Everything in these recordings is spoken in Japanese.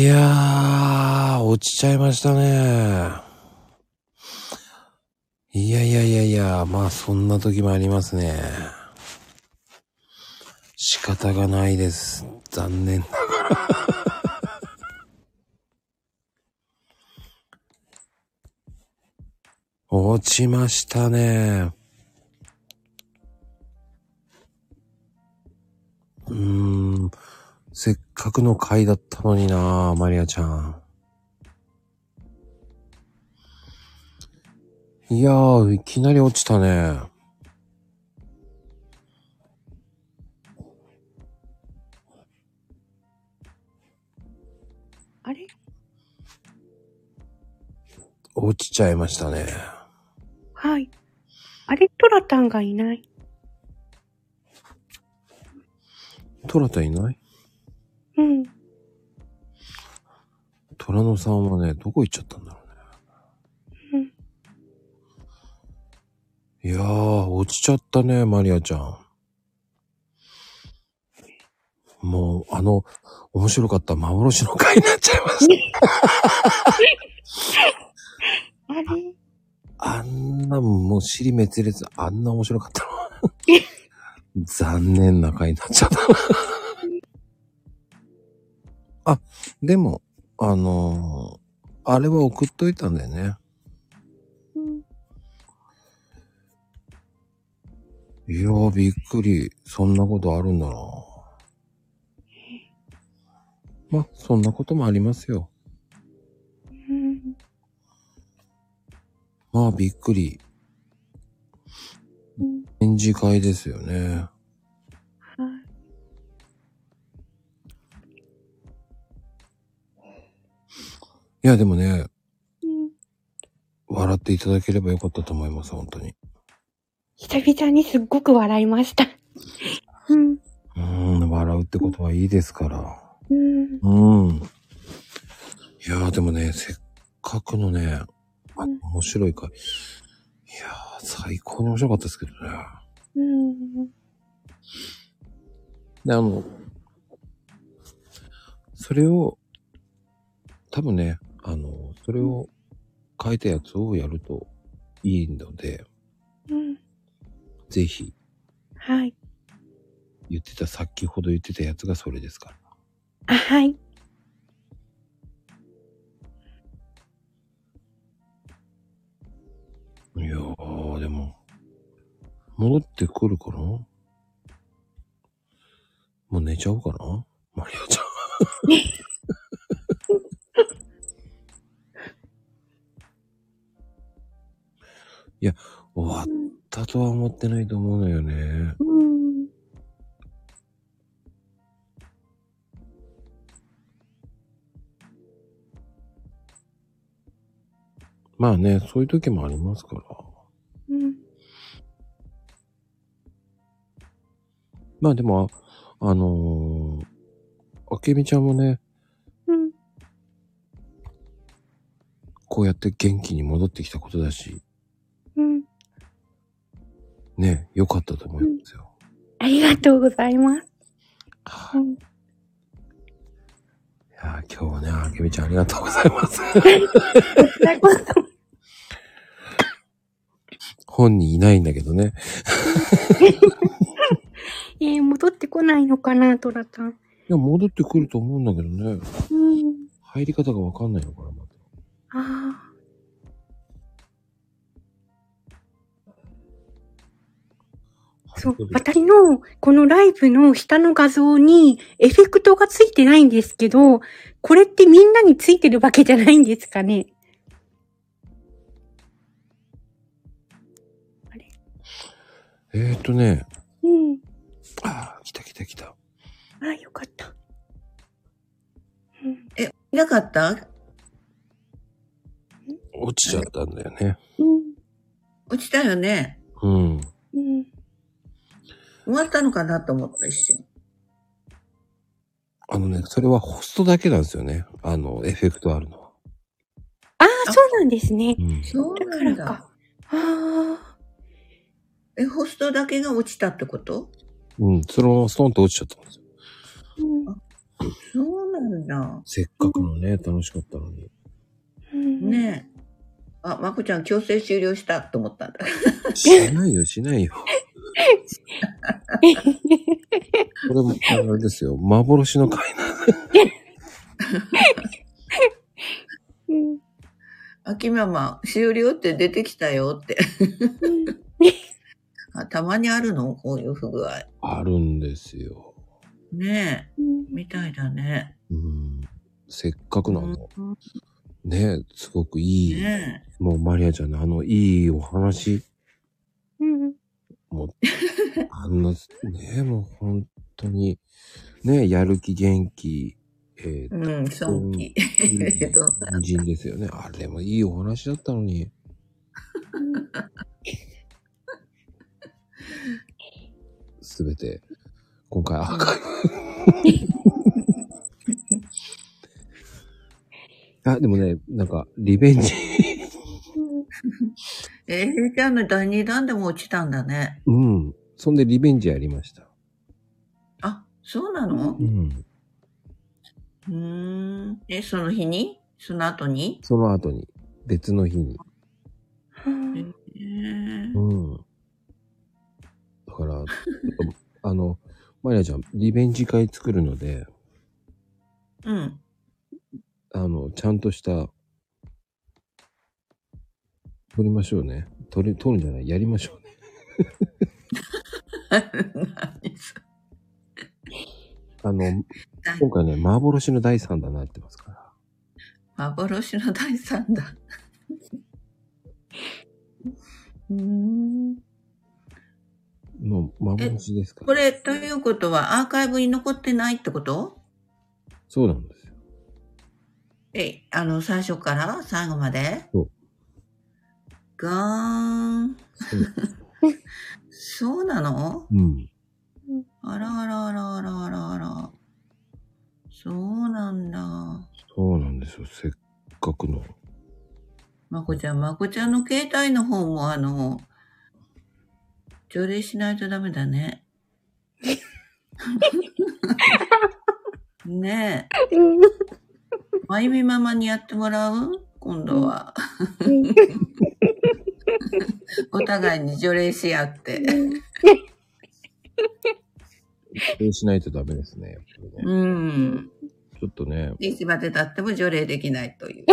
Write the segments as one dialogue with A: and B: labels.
A: いやー、落ちちゃいましたね。いやいやいやいや、まあそんな時もありますね。仕方がないです。残念ながら。落ちましたね。うん。せっかくの回だったのになマリアちゃん。いやー、いきなり落ちたね。
B: あれ？
A: 落ちちゃいましたね。
B: はい。あれ？トラタンがいない。
A: トラタいない？
B: うん。
A: トラノさんはね、どこ行っちゃったんだろうね。いやー、落ちちゃったね、マリアちゃん。もう、あの、面白かった幻の回になっちゃいました。
B: あれ？
A: あんな、もう尻滅裂、あんな面白かったの。残念な回になっちゃった。あ、でも、あのーあれは送っといたんだよね。
B: うん。
A: いやー、びっくり。そんなことあるんだな。ま、そんなこともありますよ。
B: うん。
A: まあ、びっくり。
B: うん。
A: 展示会ですよね。
B: い。
A: いや、でもね、
B: うん。
A: 笑っていただければよかったと思います、本当に。
B: 久々にすっごく笑いました。うん。
A: うーん、笑うってことはいいですから。
B: うん。
A: うん。いやー、でもね、せっかくのね、あ
B: うん
A: 面白いか。いやー、最高に面白かったですけどね。
B: うん。
A: で、あの、それを、多分ね、あの、それを書いたやつをやるといいので、
B: うん。
A: ぜひ、
B: はい。
A: 言ってた、先ほど言ってたやつがそれですから。
B: あ、はい。
A: いやー、でも、戻ってくるかな？もう寝ちゃおうかな？マリアちゃん。いや、終わったとは思ってないと思うのよね。
B: うん。
A: まあね、そういう時もありますから。
B: うん。
A: まあでも、ああのー、あけみちゃんもね、
B: うん。
A: こうやって元気に戻ってきたことだし、
B: うん。
A: ね、良かったと思いますよ。
B: ありがとうございます。
A: は
B: うん。
A: いやー今日はね、あけみちゃんありがとうございます。本人いないんだけどね。
B: えー、戻ってこないのかな、トラタン。
A: いや、戻ってくると思うんだけどね。
B: うん。
A: 入り方がわかんないのかな、また。
B: ああ。そう、私のこのライブの下の画像にエフェクトがついてないんですけど、これってみんなについてるわけじゃないんですかね？あれ？
A: えーとね、
B: うん。
A: あー、来た来た来た。
B: ああ、よかった。うん。
C: え、いなかった？
A: 落ちちゃったんだよね。
B: うん。
C: 落ちたよね。
A: うん。
B: うん。
C: 終わったのかなと思った一瞬。
A: あのね、それはホストだけなんですよね。あの、エフェクトあるのは。
B: ああ、そうなんですね。
A: うん。
C: そう
B: だか
C: なんだ
B: らか。。あ
C: え、ホストだけが落ちたってこと？
A: うん、そのままストンと落ちちゃったんですよ。
B: あ。うん。
C: そうなんだ。
A: せっかくのね、楽しかったのに。
B: うん。
C: ねえ。あ、まこちゃん強制終了したと思ったんだ。
A: しないよ、しないよ。これも、あれですよ、幻の回な。
B: うん
C: 秋ママ、終了って出てきたよって。あたまにあるの？こういう不具合。
A: あるんですよ。
C: ねえ。
B: うん
C: みたいだね。
A: うん。せっかくのあの、
C: うん
A: ね、すごくいい、
C: ね
A: もうマリアちゃんのあのいいお話、
B: うん
A: もう、あんな、ね、もう本当に、ね、やる気元気、え
C: え。
A: ー、
C: うん、尊敬。えっと
A: 人参ですよね。あれもいいお話だったのに。すべて、今回アーカイブ。あ、でもね、なんか、リベンジ。
C: えー、ちゃんの第二弾でも落ちたんだね。
A: うん。そんでリベンジやりました。
C: あ、そうなの？
A: うん。
C: うーん。え、その日に？その後に？
A: その後に、別の日に。
C: えー
A: うん。だから、あの、マリアちゃん、リベンジ会作るので、
C: うん。
A: あの、ちゃんとした、撮りましょうね。撮り、撮るんじゃない？やりましょう ね。
C: 何それ
A: あの、今回ね、幻の第3弾になってますから。
C: 幻の第三弾。うーん。
A: もう、幻ですから。
C: これ、ということはアーカイブに残ってないってこと？
A: そうなんですよ。
C: え、あの、最初から？最後まで？
A: そう
C: ガーン。
A: そう
C: そうなの？
A: うん。
C: あらあらあらあらあらあら。そうなんだ。
A: そうなんですよ。せっかくの。
C: まこちゃん、まこちゃんの携帯の方もあの、条例しないとダメだね。ねえ。
B: うん
C: まゆみママにやってもらう？今度は。お互いに除霊し合って。
A: そうしないとダメですね。やっぱりね
C: うん。
A: ちょっとね、
C: いつまで経っても除霊できないという。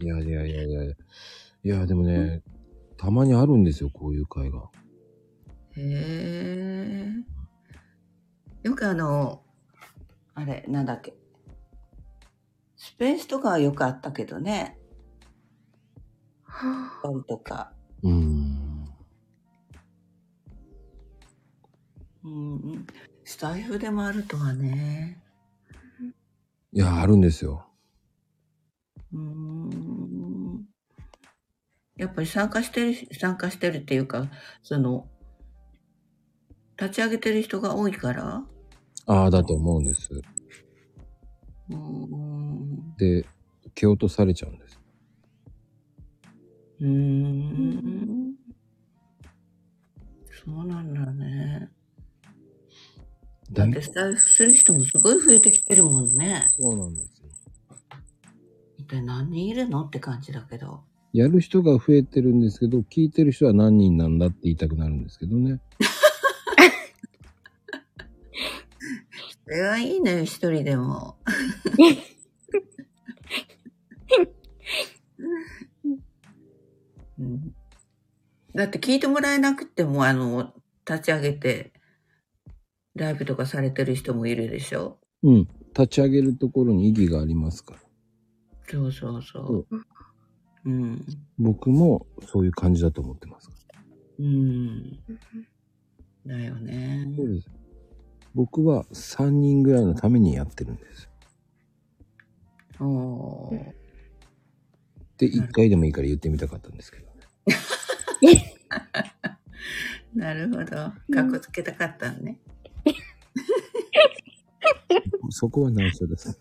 A: いやいやいやいやいや。いや、でもね、たまにあるんですよ、こういう会が。
C: へえ。よくあの、あれ、なんだっけ。スペースとかはよくあったけどね。
B: は
C: パリとか。
A: うーん。
C: うんうん。スタイフでもあるとはね。
A: いや、あるんですよ。
C: うーん。やっぱり参加してる、参加してるっていうか、その、立ち上げてる人が多いから。
A: ああ、だと思うんです。
C: うーん。
A: で、蹴落とされちゃうんです。
C: うーん。そうなんだね。だってスタイフする人もすごい増えてきてるもんね。
A: そうなんですよ。
C: 一体何人いるのって感じだけど。
A: やる人が増えてるんですけど、聞いてる人は何人なんだって言いたくなるんですけどね。
C: それはいいのよ、一人でも。うんだって聞いてもらえなくても、あの、立ち上げて、ライブとかされてる人もいるでしょ？
A: うん。立ち上げるところに意義がありますから。
C: そうそうそう。うん。
A: 僕もそういう感じだと思ってます。
C: うん。だよね。
A: そうです。僕は3人ぐらいのためにやってるんです。
C: おー
A: で、1回でもいいから言ってみたかったんですけどね。
C: なるほど。かっこつけたかったのね。
A: そこは内緒です。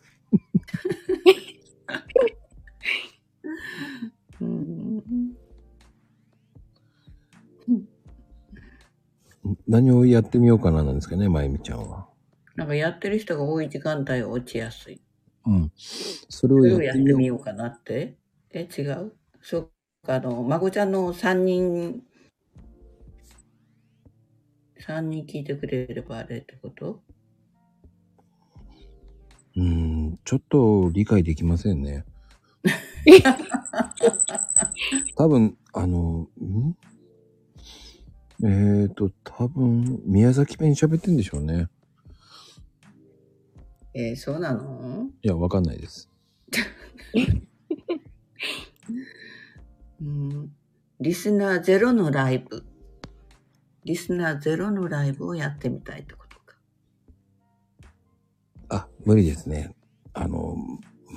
A: 何をやってみようかななんですかね、まゆみちゃんは。
C: なんかやってる人が多い時間帯は落ちやすい。
A: うん。それを
C: やって
A: みよう。
C: かなって？え、違う？そうか、あの、孫ちゃんの3人、3人聞いてくれればあれってこと？
A: うーん、ちょっと理解できませんね。多分、あの、ん？えーと、多分、宮崎弁喋ってんでしょうね。
C: えーそうなの？
A: いや、わかんないです。
C: うん。リスナーゼロのライブ。リスナーゼロのライブをやってみたいってことか。
A: あ、無理ですね。あの、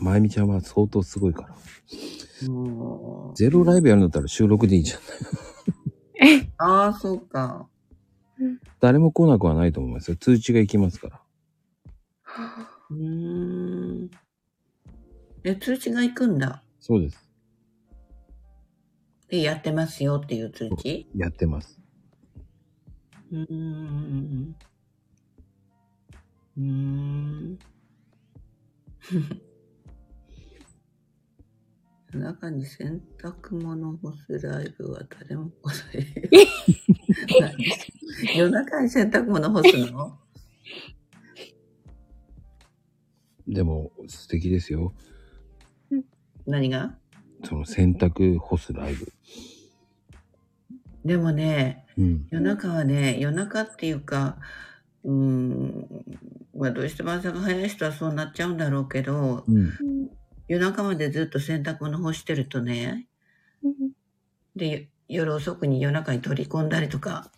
A: まゆみちゃんは相当すごいから。ゼロライブやるんだったら収録でいいじゃん。
C: ああ、そうか。
A: 誰も来なくはないと思いますよ。通知が行きますから。
C: うーん。え、通知が行くんだ。
A: そうです。
C: で、やってますよっていう通知？
A: やってます。
C: うーん。うーん。夜中に洗濯物を干すライブは誰も来ない。何夜中に洗濯物干すの？
A: でも、素敵ですよ。
C: 何が？
A: その洗濯干すライブ。
C: でもね、
A: うん。
C: 夜中はね、夜中っていうか、うーん、まあどうしても朝が早い人はそうなっちゃうんだろうけど、
A: うん。
C: 夜中までずっと洗濯物干してるとね、で、夜遅くに夜中に取り込んだりとか、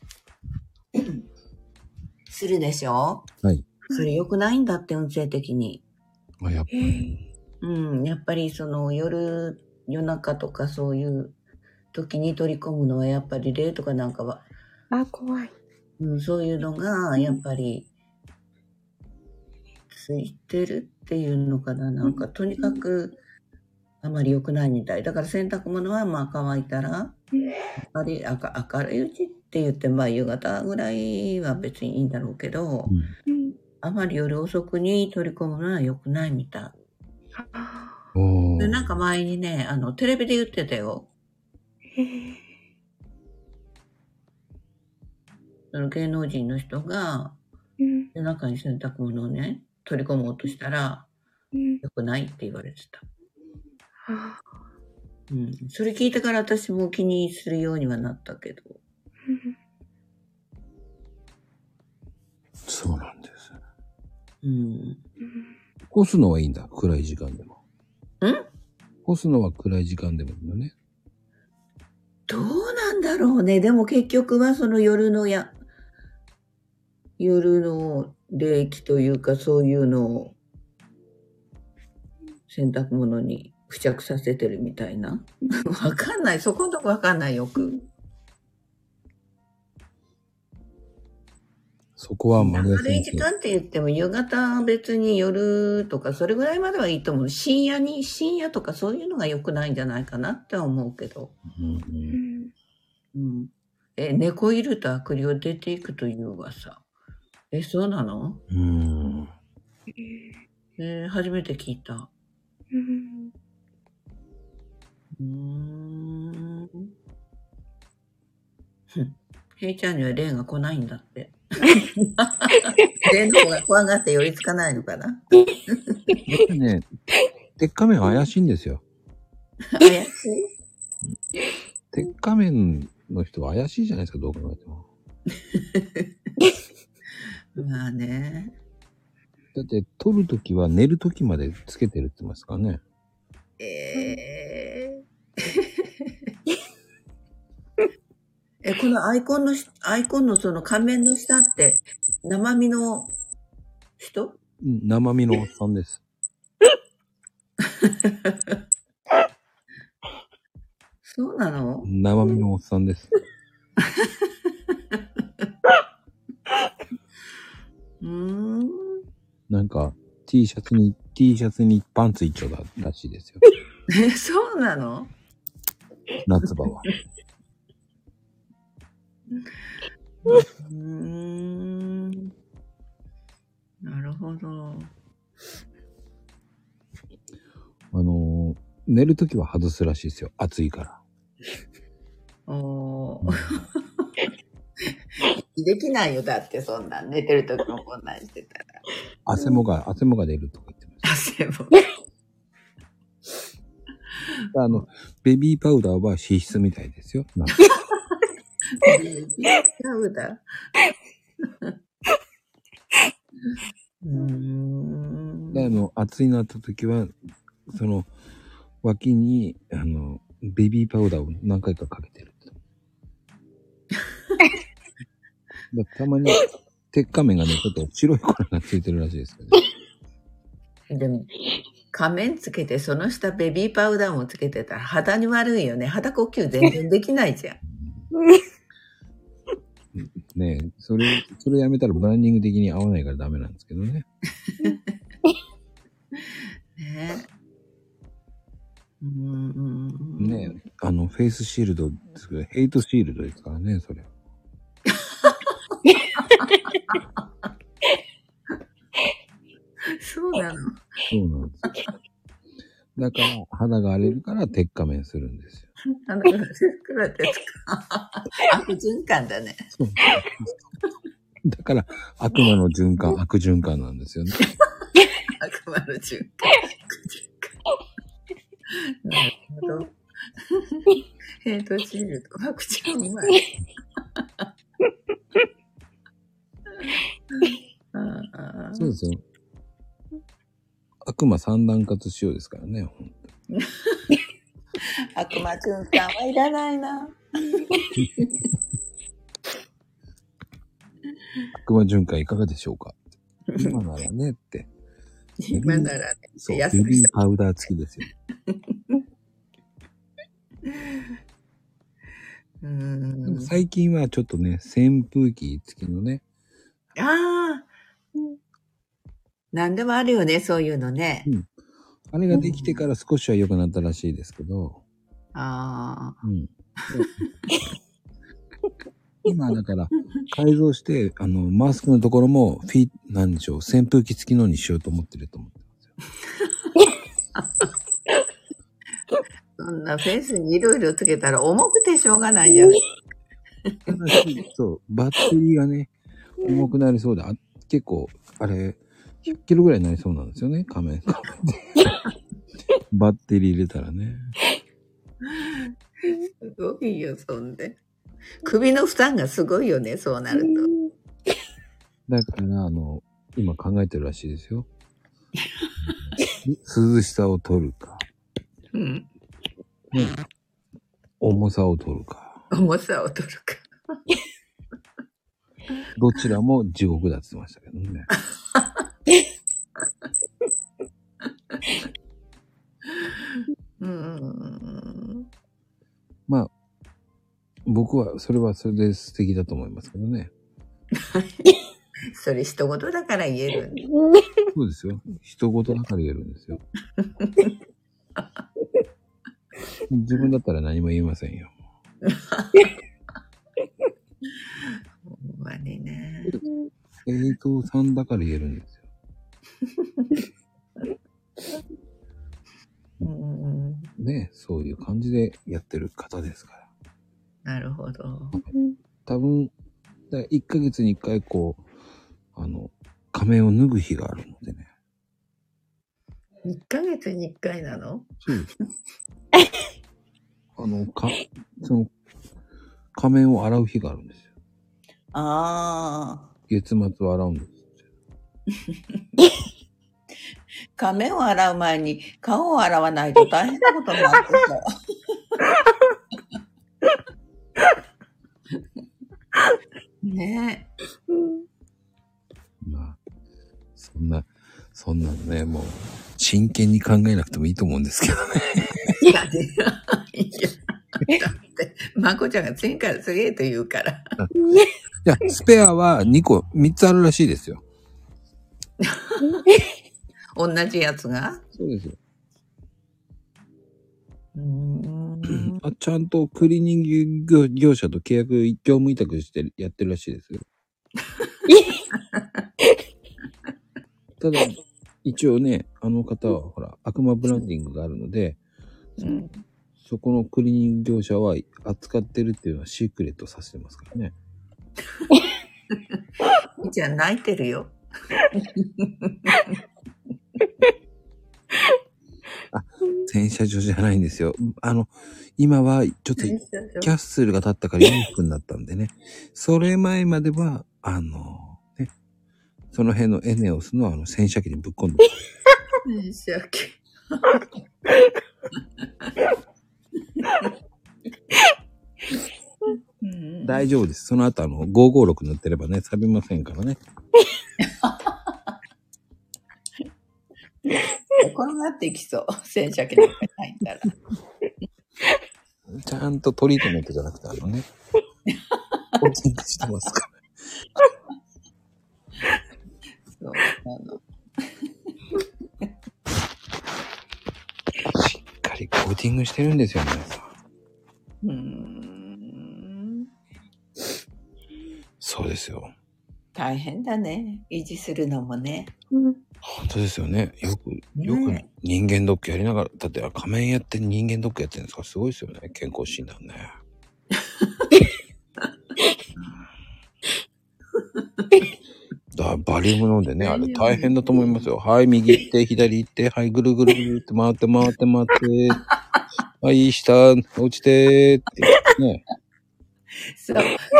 C: するでしょ？
A: はい。
C: それ良くないんだって、運勢的に。
A: あ、やっぱり。
C: うん、やっぱりその夜、夜中とかそういう時に取り込むのはやっぱり霊とかなんかは、
B: あ、怖い。
C: うん、そういうのがやっぱりついてるっていうのかな。なんかとにかくあまり良くないみたい。だから洗濯物はまあ乾いたら、あれ明明るいうちって言ってまあ夕方ぐらいは別にいいんだろうけど、
A: うん。
B: うん。
C: あまり夜遅くに取り込むのは良くないみたい。で、なん
A: ー。
C: か前にね、あの、テレビで言ってたよ。その芸能人の人が
B: うん。
C: 夜中に洗濯物をね、取り込もうとしたら
B: うん。
C: 良くないって言われてた。
B: あ
C: うん。それ聞いてから私も気にするようにはなったけど。
B: うん
A: そうなんです。
C: うん。
B: うん
A: 干すのはいいんだ。暗い時間でも。
C: ん？
A: 干すのは暗い時間でもいいのね。
C: どうなんだろうね。でも結局はその夜のや、夜の冷気というかそういうのを洗濯物に付着させてるみたいな？わかんない。そこのとこわかんないよく。
A: そこは丸
C: 明
A: 谷先生。
C: るい時間って言っても夕方別に夜とかそれぐらいまではいいと思う。深夜に、深夜とかそういうのが良くないんじゃないかなって思うけど。
A: うんう、
B: うんん
C: うん。え、猫いると悪霊出ていくという噂。え、そうなの？
A: うん。
C: えー初めて聞いた。
B: うん
C: うーん。ふん。ヘイちゃんには霊が来ないんだって。霊の方が怖がって寄りつかないのかな？
A: やっぱりね、鉄仮面は怪しいんですよ。
C: 怪しい？
A: 鉄仮面の人は怪しいじゃないですか、どう考えても。
C: まあね。
A: だって、撮るときは寝るときまでつけてるって言いますからね。
C: えー、え、このアイコンのし、アイコンのその仮面の下って、生身の人？
A: うん生身のおっさんです。
C: そうなの？
A: 生身のおっさんです。
C: うーん。
A: なんか、T シャツに、T シャツにパンツ一丁だらしいですよ。
C: え、そうなの？
A: 夏場は。
C: うーん。なるほど。
A: あのー寝るときは外すらしいですよ。暑いから。
C: おー。できないよ、だってそんなん。寝てる時もこんなんしてたら。
A: 汗もが、汗もが出るとか言ってまし
C: 汗も。
A: た。あの、ベビーパウダーは脂質みたいですよ。なんか
C: そうだ。うー？ん。
A: であの、暑いなった時は、その、脇に、あの、ベビーパウダーを何回かかけてるたまに、鉄仮面がね、ちょっと白い粉がついてるらしいですけど、
C: でも、仮面つけて、その下ベビーパウダーもつけてたら肌に悪いよね。肌呼吸全然できないじゃん。
A: ねえそれ、それやめたらブランディング的に合わないからダメなんですけどね。
C: ねうーん。
A: ねえあの、フェイスシールドですけど、ヘイトシールドですからね、それ。
C: そうなの。
A: そうなんですよ。だから、肌が荒れるから鉄仮面するんですよ。
C: あの、くらですか。悪循環だね。
A: そうだから、悪魔の循環、悪循環なんですよね。
C: 悪魔の循環。なるほど。ヘイトシールド、ワクチン うまい。
A: そうですよ。悪魔三段活仕様ですからね。ほんと
C: 悪魔循環はいらないな。
A: 悪魔循環いかがでしょうか？今ならねって。
C: 今ならね、
A: そう、
C: 安
A: ベビ
C: い
A: ーパウダー付きですよ。
C: う
A: でも
C: ん。
A: 最近はちょっとね、扇風機付きのね、
C: ああ。何でもあるよね、そういうのね。
A: あれができてから少しは良くなったらしいですけど、
C: ああ。
A: うん。今だから改造して、あの、マスクのところもフィなんでしょう、扇風機付きのにしようと思ってると思ってますよ。
C: そんなフェイスにいろいろつけたら重くてしょうがないじゃない。
A: ただし、そう、バッテリーがね、重くなりそうで、あ結構、あれ、100キロぐらいになりそうなんですよね、仮面。バッテリー入れたらね。
C: すごいよ、そんで。首の負担がすごいよね、そうなると。
A: だから、あの、今考えてるらしいですよ。涼しさを取るか、
C: うん。
A: ね、重さを取るか。
C: 重さを取るか。
A: どちらも地獄だって言ってましたけどね。
C: うん。
A: まあ、僕は、それはそれで素敵だと思いますけどね。
C: それ一言だから言える。
A: そうですよ。人事だから言えるんですよ。自分だったら何も言いませんよ。
C: ほんまにね。
A: えーとさんだから言えるんですよ。
C: うん。
A: ね、そういう感じでやってる方ですから。
C: なるほど。
A: 多分、だ1ヶ月に1回こう、あの、仮面を脱ぐ日があるのでね。
C: 1ヶ月に1回なの？
A: そうです。あの、か、その、仮面を洗う日があるんですよ。
C: ああ。
A: 月末は洗うんです。
C: 仮面を洗う前に顔を洗わないと大変なことになってさ。ね
A: まあ、そんな、そんなのね、もう、真剣に考えなくてもいいと思うんですけどね。
C: え。いや、でいやだって、まこちゃんが次から次へと言うから。
A: いや、スペアは2個、3つあるらしいですよ。
C: 同じやつが？
A: そうですよ。
C: うーん。うん
A: あちゃんとクリーニング業業者と契約業務委託してやってるらしいですよ。ただ、一応ね、あの方はほら、悪魔ブランディングがあるので、
C: うん。
A: そこのクリーニング業者は扱ってるっていうのはシークレットさせてますからね。
C: じゃあ泣いてるよ。
A: 洗車場じゃないんですよ。あの、今はちょっとキャッスルが立ったから裕福になったんでね。それ前までは、あの、ね、その辺のエネオスのあの洗車機にぶっ込んで、
C: 洗車機。うん
A: 大丈夫です。その後あの、556塗ってればね、錆びませんからね。
C: 転がっていきそう。洗車機なんかに入ったら。
A: ちゃんとトリートメントじゃなくてあのね、コーティングしてますから。
C: そう。あの、
A: しっかりコーティングしてるんですよ、皆さん。
C: うーん。
A: そうですよ。
C: 大変だね。維持するのもね。
B: うん
A: 本当ですよね。よく、よく
C: ね
A: 人間ドックやりながら、だって仮面やって人間ドックやってるんですからすごいですよね。健康診断ね。だバリウム飲んでね、あれ大変だと思いますよ。はい、右行って、左行って、はい、ぐるぐるぐるって回って回って回って、はい、下、落ちてって、ね。
C: そう。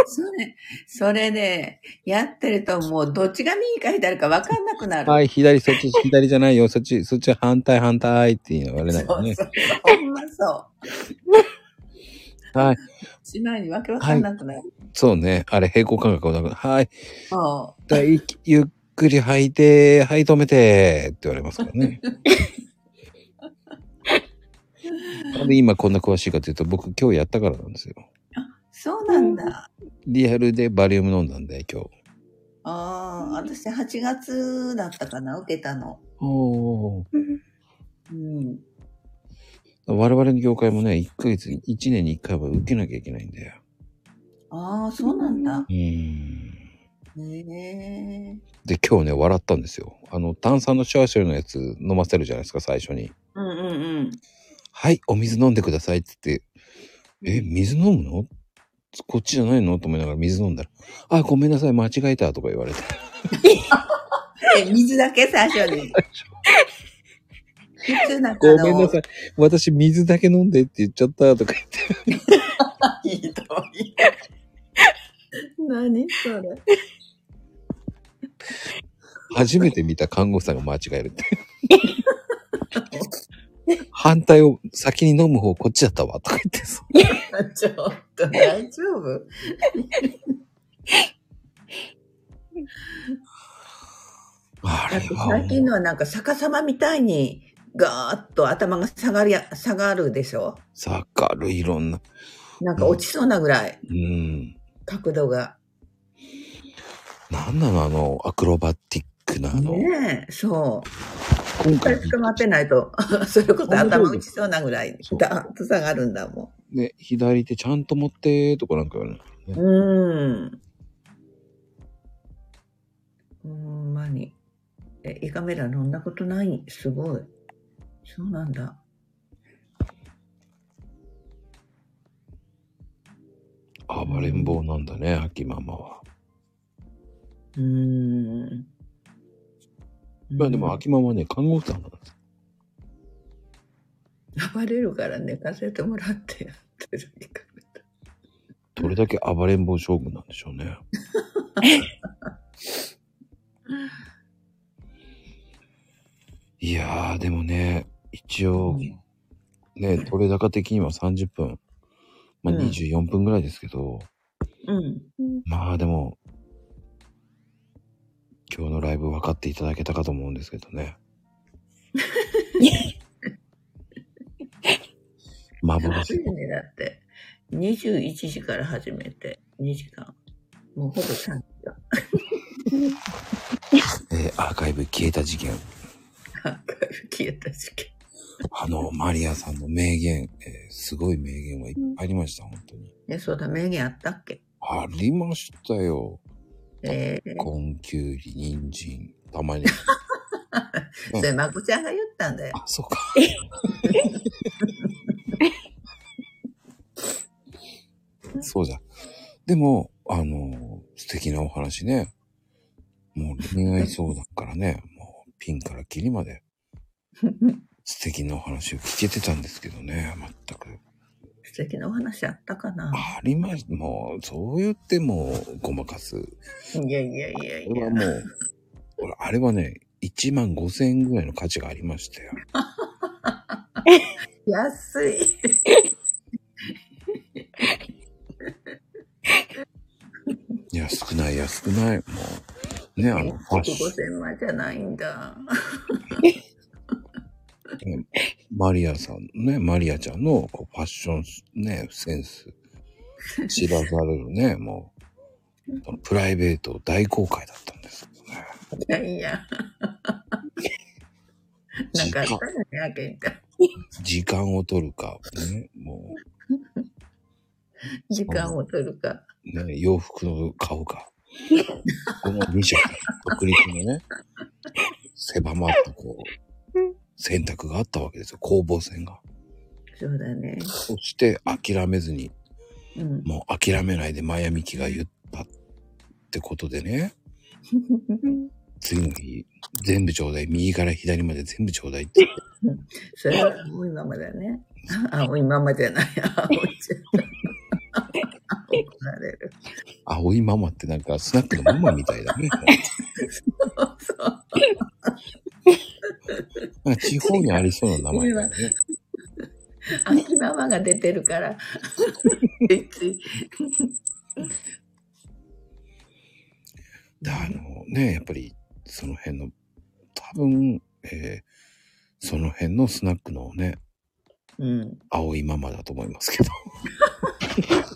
C: それ、それね、やってるともうどっちが右か左か分かんなくなる。
A: はい、左、そっち、左じゃないよ、そっち、そっち反対反対って言われないよね。
C: そうそう。ほんまそう。
A: はい、
C: しまいにわけわかんなくなる。
A: そうね。あれ、平行感覚をなく、はい、
C: そ
A: はい息ゆっくり吐いて、はい、止めて、って言われますからね。なんで今こんな詳しいかというと、僕今日やったからなんですよ。
C: う。そうなんだ。
A: リアルでバリウム飲んだんで、今日。
C: ああ、私8月だったかな、受けたの。
A: お
C: うん。
A: 我々の業界もね、1ヶ月、1年に1回は受けなきゃいけないんだよ。
C: ああ、そうなんだ。
A: うーん。
C: へえ。
A: で、今日ね、笑ったんですよ。あの、炭酸のシャーシャーのやつ飲ませるじゃないですか、最初に。
C: うんうんうん。
A: はい、お水飲んでくださいって言って、え、水飲むの？こっちじゃないの？と思いながら水飲んだら、あ、ごめんなさい、間違えたとか言われて。
C: え、水だけ最初に。普通なんか
A: ごめんなさい、私水だけ飲んでって言っちゃったとか言って。
C: い。ひどい。何それ。
A: 初めて見た看護師さんが間違えるって。反対を先に飲む方こっちだったわとか言ってさ。
C: ちょっと大丈夫？
A: あれは
C: 最近のはなんか逆さまみたいにガーッと頭が下がりや、下がるでしょ？
A: さかるいろんな。
C: なんか落ちそうなぐらい
A: うん。
C: 角度が。
A: なんなのあの、アクロバティックなあの、
C: ねえ、そう。
A: 今
C: 一回
A: 回
C: 捕まってないと、それこそ頭打ちそうなぐらいダーッと下がるんだも
A: ね、左手ちゃんと持ってとかなんか言われる。
C: ん。うーん。ほんまに。え、胃カメラ飲んだことない？すごい。そうなんだ。
A: 暴れん坊なんだね、秋ママは。
C: うーん。
A: まあでも秋ママはね、看護婦さんなんです。
C: 暴れるから寝かせてもらってやってる胃カメラ。
A: どれだけ暴れん坊将軍なんでしょうね。いやー、でもね、一応、ね、取れ高的には30分、まあ
C: うん
A: 24分ぐらいですけど、
C: うん。
A: まあでも、今日のライブ分かっていただけたかと思うんですけどね。幻
C: い。ね、だって。21時から始めて、2時間。もうほぼ3時間。
A: えーアーカイブ消えた事件。
C: アーカイブ消えた時期。
A: あの、マリアさんの名言、えーすごい名言がいっぱいありました、本当に。
C: え、そうだ、名言あったっけ？
A: ありましたよ。
C: ええ
A: コンキュウリ、人参、たまに。
C: それ、まこちゃんが言ったんだよ。
A: あ、そうか。そうじゃん。でも、あの、素敵なお話ね。もう恋愛相談からね、もうピンからキリまで 素敵なお話を聞けてたんですけどね、全く。
C: 素敵なお話あったかな
A: ありましもう、そう言ってもうごまかす。
C: いやいやいやいや
A: これは。もう、ほら、あれはね、1万5千円ぐらいの価値がありましたよ。
C: 安い。
A: 安くない、安くない。もう、ね、あの、ファッション。
C: 5000万じゃないんだ。
A: ねマリアさんね、マリアちゃんのこうファッションね、センス、知らされるね、もう、そのプライベート大公開だったんですよね。
C: いやいや。なんかあったよね。
A: 時間を取るか、ね、も
C: 時間を取るか。
A: う、ね、洋服を買うか。この2社、独立のね、狭まったこう、選択があったわけですよ、攻防戦が。
C: そうだね。
A: そして諦めずに、
C: うん。
A: もう諦めないでマヤミキが言ったってことでね、次の日、全部ちょうだい。右から左まで全部ちょうだいって。
C: それは青いままだね。青いままじゃない。青いじゃない。怒られる。
A: 青いママってなんかスナックのママみたいだね。
C: そう。
A: なんか地方にありそうな名前だよね。
C: 秋ママが出てるから。
A: で、あのね、やっぱりその辺の、多分、えーその辺のスナックのね、
C: うん。
A: 青いママだと思いますけど。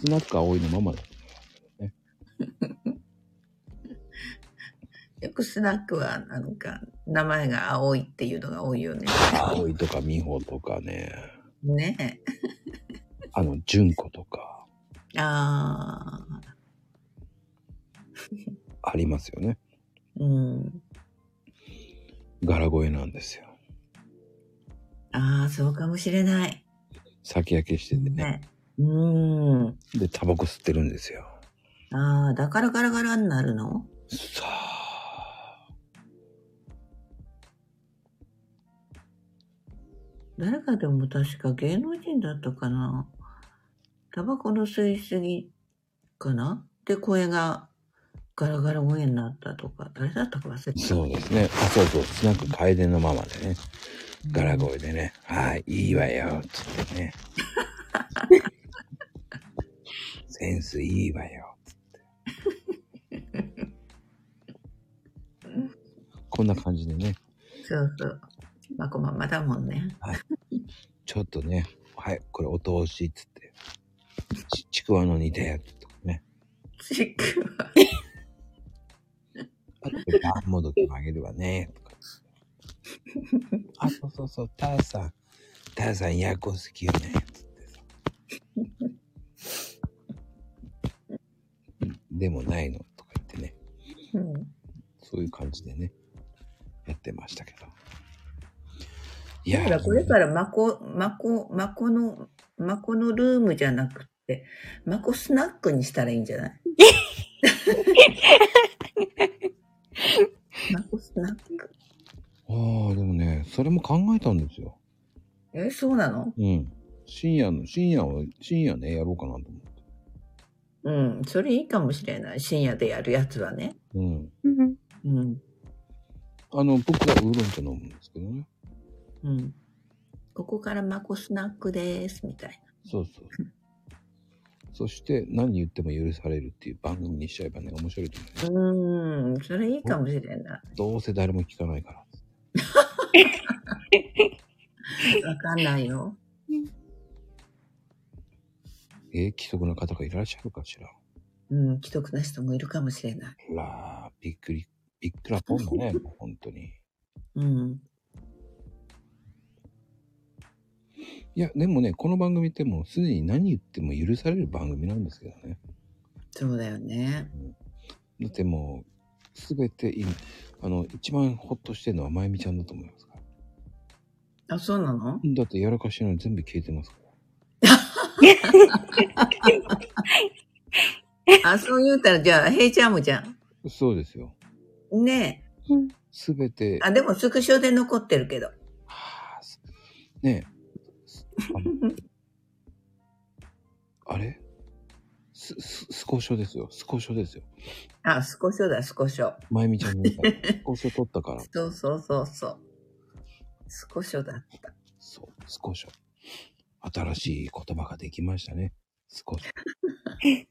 A: スナック青いのママだ。
C: よくスナックは、なんか、名前が青いっていうのが多いよね。
A: 青いとか美穂とかね、
C: ね
A: あの、純子とか
C: え。ああ。
A: ありますよね。
C: うん。
A: 柄声なんですよ。
C: ああ、そうかもしれない。
A: 酒焼けしててね。
C: ね。うん。
A: で、タバコ吸ってるんですよ。
C: ああ、だからガラガラになるの？
A: さあ。
C: 誰かでも確か芸能人だったかな。タバコの吸いすぎかなで、声がガラガラ声になったとか、誰だったか忘れてた。
A: そうですね。あ、そうそう。スナック楓のママでね。柄声でね。はい、いいわよ。つってね。センスいいわよ。つって。こんな感じでね。
C: そうそう。まこままだもんね。
A: ちょっとね。はい、これお通し。つって。ちちくわの煮たやつとかね。
C: ちくわ。
A: あと、バンもどきもあげるわね。とか。あ、そうそうそう。ターさん。ターさん、ヤコ好きよね。つってさ。でもないのとか言ってね。
C: うん。
A: そういう感じでね。やってましたけど。いや
C: だからこれからまこ、まこ、まこの、まこのルームじゃなくて、まこスナックにしたらいいんじゃない？まこスナック。
A: ああ、でもね、それも考えたんですよ。
C: え、そうなの？
A: うん。深夜の、深夜を、深夜ね、やろうかなと思って。
C: うん。それいいかもしれない。深夜でやるやつはね。
A: うん。
B: うん
C: うん。
A: あの、僕はウーロン茶飲むんですけどね。
C: うん。ここからまこスナックです、みたい
A: そうそう。そして、何言っても許されるっていう番組にしちゃえばね、面白いと思う。
C: うん。それいいかもしれない。
A: どうせ誰も聞かないから。
C: わかんないよ。
A: えー、既得な方がいらっしゃるかしら？
C: うん。既得な人もいるかもしれない。
A: らー、びっくり、びっくらぽんだね、もう本当に。
C: うん。
A: いや、でもね、この番組ってもうすでに何言っても許される番組なんですけどね。
C: そうだよね。
A: だってもう、すべて今、あの、一番ホッとしてるのはまゆみちゃんだと思いますから。
C: あ、そうなの？
A: だってやらかしの全部消えてますから。
C: あ、そう言うたら、じゃあ、ヘイちゃんもじゃ
A: そうですよ。
C: ん。ね
A: すべて
C: え。、あ、でもスクショで残ってるけど。
A: はあすねえ。あれ？す、す、スコショですよ。スコショですよ。
C: あ、スコショだ、スコショ。
A: まゆみちゃんみたいスコショ取ったから。
C: そうそうそうそう。スコショだった。
A: そう、スコショ。新しい言葉ができましたね。スコショ。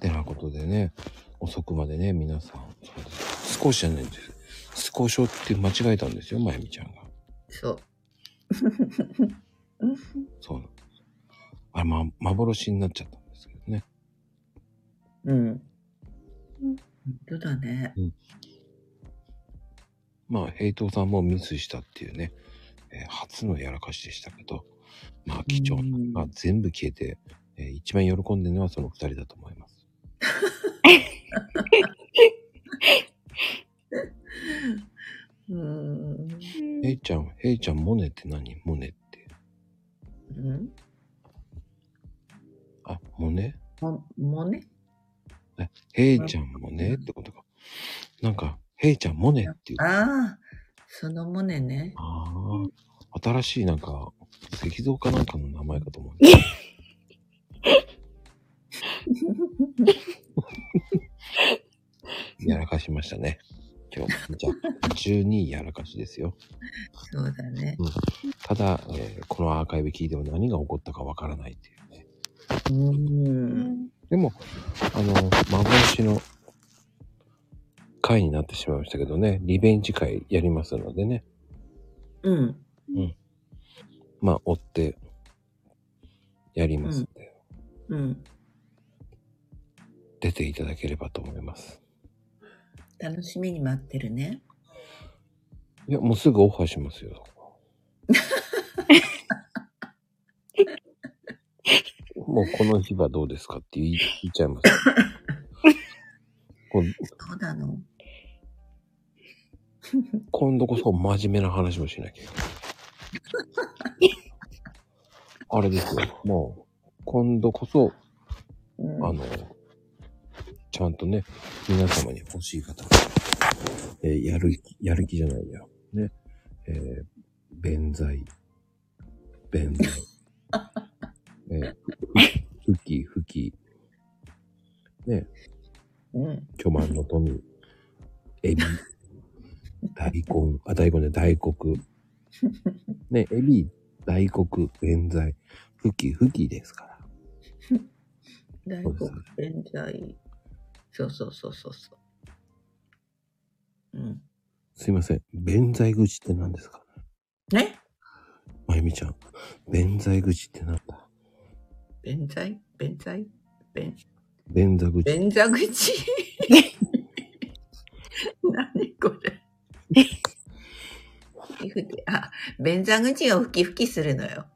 A: てなことでね、遅くまでね、皆さん、そうです。少しじゃないんです。スコショって間違えたんですよ、まゆみちゃんが。
C: そう。
A: そうなんです。あれ、ま、幻になっちゃったんですけどね。
C: うん。本当だね。
A: まあ、平等さんもミスしたっていうね、えー初のやらかしでしたけど、まあ、貴重なのが全部消えて、えー一番喜んでるのはその二人だと思います。
C: うん。
A: ヘイちゃん、ヘイちゃん、モネって何？モネって。
C: うん？
A: あ、モネ？
C: も、もね。
A: ヘイちゃんもねってことか。なんか、ヘイちゃん、モネっていう。
C: ああ、そのもねね。
A: ああ、新しいなんか、石像かなんかの名前かと思う。やらかしましたね。今日。じゃあ、12やらかしですよ。
C: そうだね。
A: ただ、えーこのアーカイブ聞いても何が起こったかわからないっていうね。
C: うん。
A: でも、あの、幻の回になってしまいましたけどね、リベンジ回やりますのでね、
C: うん。
A: まあ、追って、やりますんで、
C: うん。
A: 出ていただければと思います。
C: 楽しみに待ってるね。
A: いや、もうすぐオファーしますよ。もうこの日はどうですかって言いちゃいます。
C: そうなの
A: 今度こそ真面目な話をしなきゃいけない。あれですよ。もう、今度こそ、
C: うん
A: あの、ちゃんとね、皆様に欲しい方、えーやる気、やる気じゃないよ。ね。えー、弁剤、弁剤、えー、ふふき、ふき、ね、
C: うん。
A: 巨万の富、エビ、大根、あ、大根ね、大黒。ね、エビ、大黒、弁剤、ふき、ふきですから。
C: 大黒弁剤。そうそうそうそうそう。うん。
A: すいません。弁剤口って何ですか？
C: ね
A: まゆみちゃん。弁剤口ってなんだ？
C: 弁剤弁剤弁、
A: 便座口。
C: 便座口？何これ？あ、便座口をふきふきするのよ。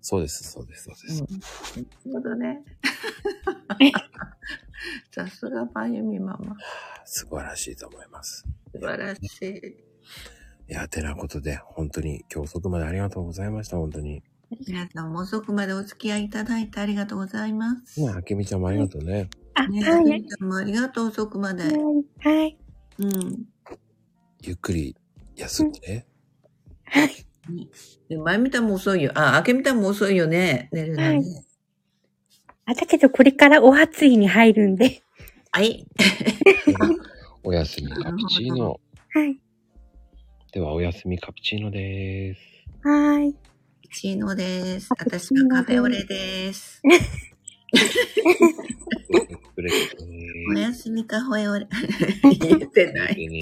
A: そうです、そうです、そうです。
C: なるほどね。さすがまゆみママ。
A: 素晴らしいと思います。
C: 素晴らしい。
A: いや、てなことで、本当に今日遅くまでありがとうございました、本当に。
C: 皆さんも遅くまでお付き合いいただいてありがとうございます。
A: ね、あけみちゃんもありがとうね。
B: あ、
C: ね
B: はい。
C: みちゃんもありがとう、遅くまで。
B: はい。
C: うん。
A: ゆっくり休んでね。
C: で前見たも遅いよ。あ、明け見たも遅いよね。寝るの
B: はい
C: に。
B: あ、だけどこれからお初日に入るんで。
C: はい。
A: おやすみカプチーノ。
B: はい。
A: では、おやすみカプチーノでーす。
B: はい。
C: チーノです。私
B: チーノ
C: がカフェオレです。おやすみカフェオレ。言ってない。
A: ね。